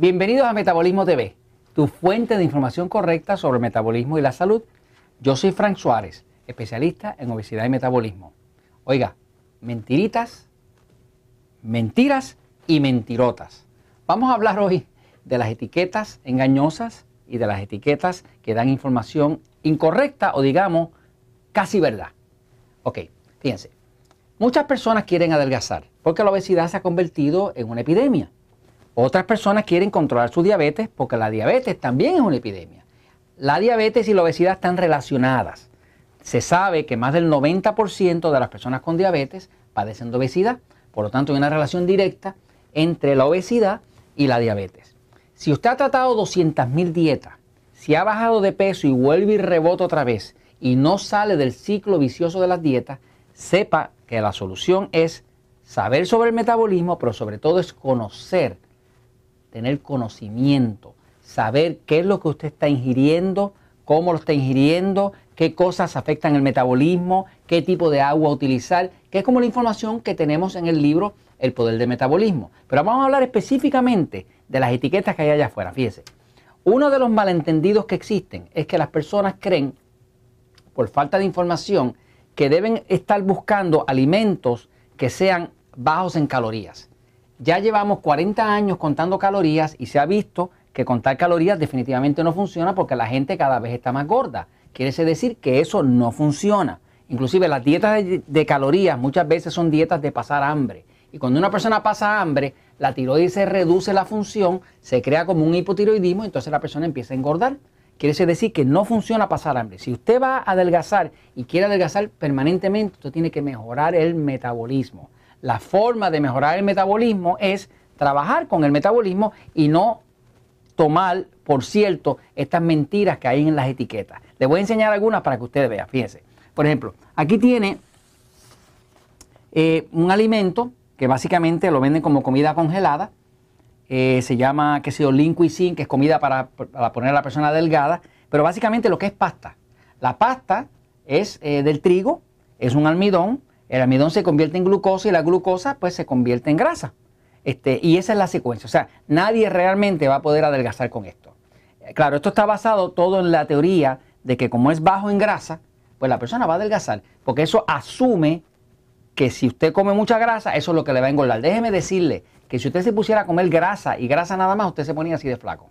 Bienvenidos a Metabolismo TV, tu fuente de información correcta sobre el metabolismo y la salud. Yo soy Frank Suárez, especialista en obesidad y metabolismo. Oiga, mentiritas, mentiras y mentirotas. Vamos a hablar hoy de las etiquetas engañosas y de las etiquetas que dan información incorrecta o digamos casi verdad. Ok, fíjense. Muchas personas quieren adelgazar porque la obesidad se ha convertido en una epidemia. Otras personas quieren controlar su diabetes porque la diabetes también es una epidemia. La diabetes y la obesidad están relacionadas. Se sabe que más del 90% de las personas con diabetes padecen de obesidad. Por lo tanto, hay una relación directa entre la obesidad y la diabetes. Si usted ha tratado 200.000 dietas, si ha bajado de peso y vuelve y rebota otra vez y no sale del ciclo vicioso de las dietas, sepa que la solución es saber sobre el metabolismo, pero sobre todo es conocer tener conocimiento, saber qué es lo que usted está ingiriendo, cómo lo está ingiriendo, qué cosas afectan el metabolismo, qué tipo de agua utilizar, que es como la información que tenemos en el libro El Poder del Metabolismo. Pero vamos a hablar específicamente de las etiquetas que hay allá afuera. Fíjese, uno de los malentendidos que existen es que las personas creen, por falta de información, que deben estar buscando alimentos que sean bajos en calorías. Ya llevamos 40 años contando calorías y se ha visto que contar calorías definitivamente no funciona porque la gente cada vez está más gorda. Quiere decir que eso no funciona. Inclusive las dietas de, calorías muchas veces son dietas de pasar hambre. Y cuando una persona pasa hambre, la tiroides reduce la función, se crea como un hipotiroidismo, entonces la persona empieza a engordar. Quiere decir que no funciona pasar hambre. Si usted va a adelgazar y quiere adelgazar permanentemente, usted tiene que mejorar el metabolismo. La forma de mejorar el metabolismo es trabajar con el metabolismo y no tomar, por cierto, estas mentiras que hay en las etiquetas. Les voy a enseñar algunas para que ustedes vean. Fíjense. Por ejemplo, aquí tiene eh, un alimento que básicamente lo venden como comida congelada. Eh, se llama, qué sé yo, lean que es comida para, poner a la persona delgada. Pero básicamente lo que es pasta. La pasta es eh, del trigo, es un almidón, el almidón se convierte en glucosa y la glucosa pues se convierte en grasa. Este, y esa es la secuencia. O sea, nadie realmente va a poder adelgazar con esto. Eh, claro, esto está basado todo en la teoría de que como es bajo en grasa, pues la persona va a adelgazar, porque eso asume que si usted come mucha grasa, eso es lo que le va a engordar. Déjeme decirle que si usted se pusiera a comer grasa y grasa nada más, usted se ponía así de flaco.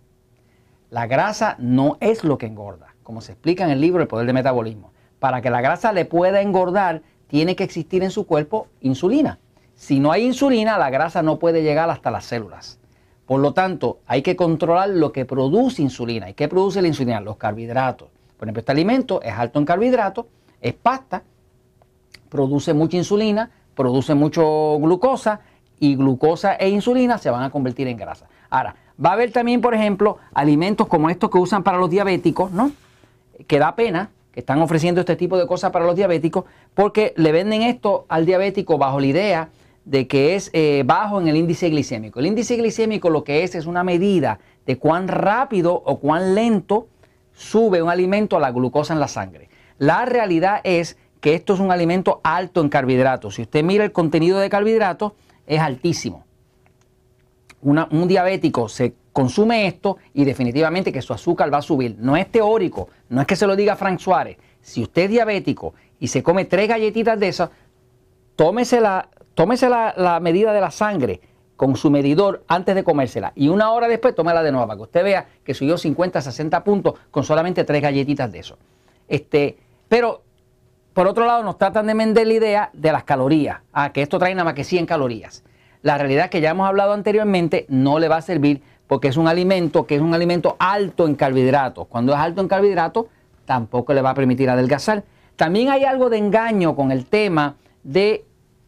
La grasa no es lo que engorda, como se explica en el libro El Poder del Metabolismo. Para que la grasa le pueda engordar, tiene que existir en su cuerpo insulina. Si no hay insulina, la grasa no puede llegar hasta las células. Por lo tanto, hay que controlar lo que produce insulina. ¿Y qué produce la insulina? Los carbohidratos. Por ejemplo, este alimento es alto en carbohidratos, es pasta, produce mucha insulina, produce mucho glucosa y glucosa e insulina se van a convertir en grasa. Ahora, va a haber también, por ejemplo, alimentos como estos que usan para los diabéticos, ¿no? Que da pena, están ofreciendo este tipo de cosas para los diabéticos porque le venden esto al diabético bajo la idea de que es eh, bajo en el índice glicémico. El índice glicémico lo que es es una medida de cuán rápido o cuán lento sube un alimento a la glucosa en la sangre. La realidad es que esto es un alimento alto en carbohidratos. Si usted mira el contenido de carbohidratos, es altísimo. un diabético se consume esto y definitivamente que su azúcar va a subir. No es teórico, no es que se lo diga Frank Suárez. Si usted es diabético y se come tres galletitas de esas, tómese la, tómese la, medida de la sangre con su medidor antes de comérsela y una hora después tómela de nuevo para que usted vea que subió 50, 60 puntos con solamente tres galletitas de eso. Este, pero por otro lado nos tratan de vender la idea de las calorías, ah, que esto trae nada más que 100 calorías. La realidad que ya hemos hablado anteriormente, no le va a servir porque es un alimento que es un alimento alto en carbohidratos. Cuando es alto en carbohidratos, tampoco le va a permitir adelgazar. También hay algo de engaño con el tema de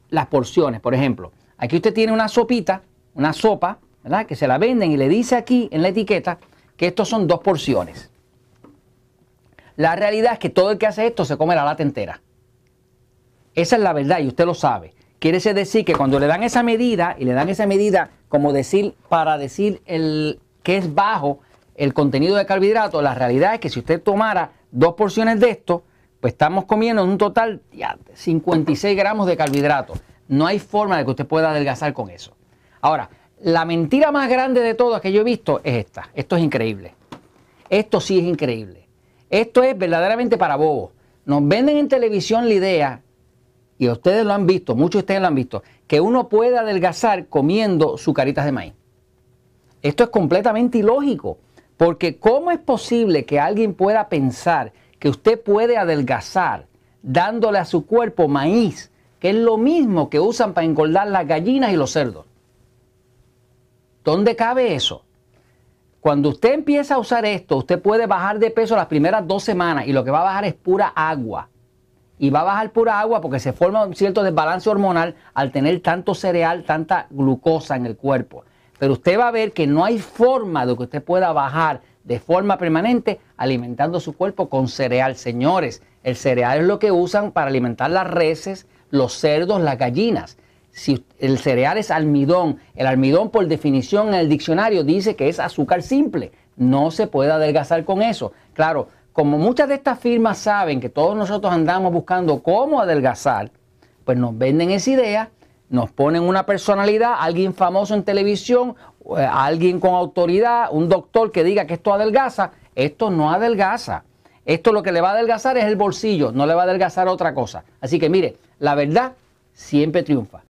las porciones. Por ejemplo, aquí usted tiene una sopita, una sopa, ¿verdad? Que se la venden y le dice aquí en la etiqueta que estos son dos porciones. La realidad es que todo el que hace esto se come la lata entera. Esa es la verdad y usted lo sabe. Quiere decir que cuando le dan esa medida y le dan esa medida como decir para decir el que es bajo el contenido de carbohidratos, la realidad es que si usted tomara dos porciones de esto, pues estamos comiendo un total de 56 gramos de carbohidratos. No hay forma de que usted pueda adelgazar con eso. Ahora, la mentira más grande de todas que yo he visto es esta. Esto es increíble. Esto sí es increíble. Esto es verdaderamente para bobos. Nos venden en televisión la idea, y ustedes lo han visto, muchos de ustedes lo han visto, que uno puede adelgazar comiendo sucaritas de maíz. Esto es completamente ilógico, porque ¿cómo es posible que alguien pueda pensar que usted puede adelgazar dándole a su cuerpo maíz, que es lo mismo que usan para engordar las gallinas y los cerdos? ¿Dónde cabe eso? Cuando usted empieza a usar esto, usted puede bajar de peso las primeras dos semanas y lo que va a bajar es pura agua. Y va a bajar pura agua porque se forma un cierto desbalance hormonal al tener tanto cereal, tanta glucosa en el cuerpo. Pero usted va a ver que no hay forma de que usted pueda bajar de forma permanente alimentando su cuerpo con cereal. Señores, el cereal es lo que usan para alimentar las reses, los cerdos, las gallinas si el cereal es almidón, el almidón por definición en el diccionario dice que es azúcar simple, no se puede adelgazar con eso. Claro, como muchas de estas firmas saben que todos nosotros andamos buscando cómo adelgazar, pues nos venden esa idea, nos ponen una personalidad, alguien famoso en televisión, eh, alguien con autoridad, un doctor que diga que esto adelgaza, esto no adelgaza. Esto lo que le va a adelgazar es el bolsillo, no le va a adelgazar otra cosa. Así que mire, la verdad siempre triunfa.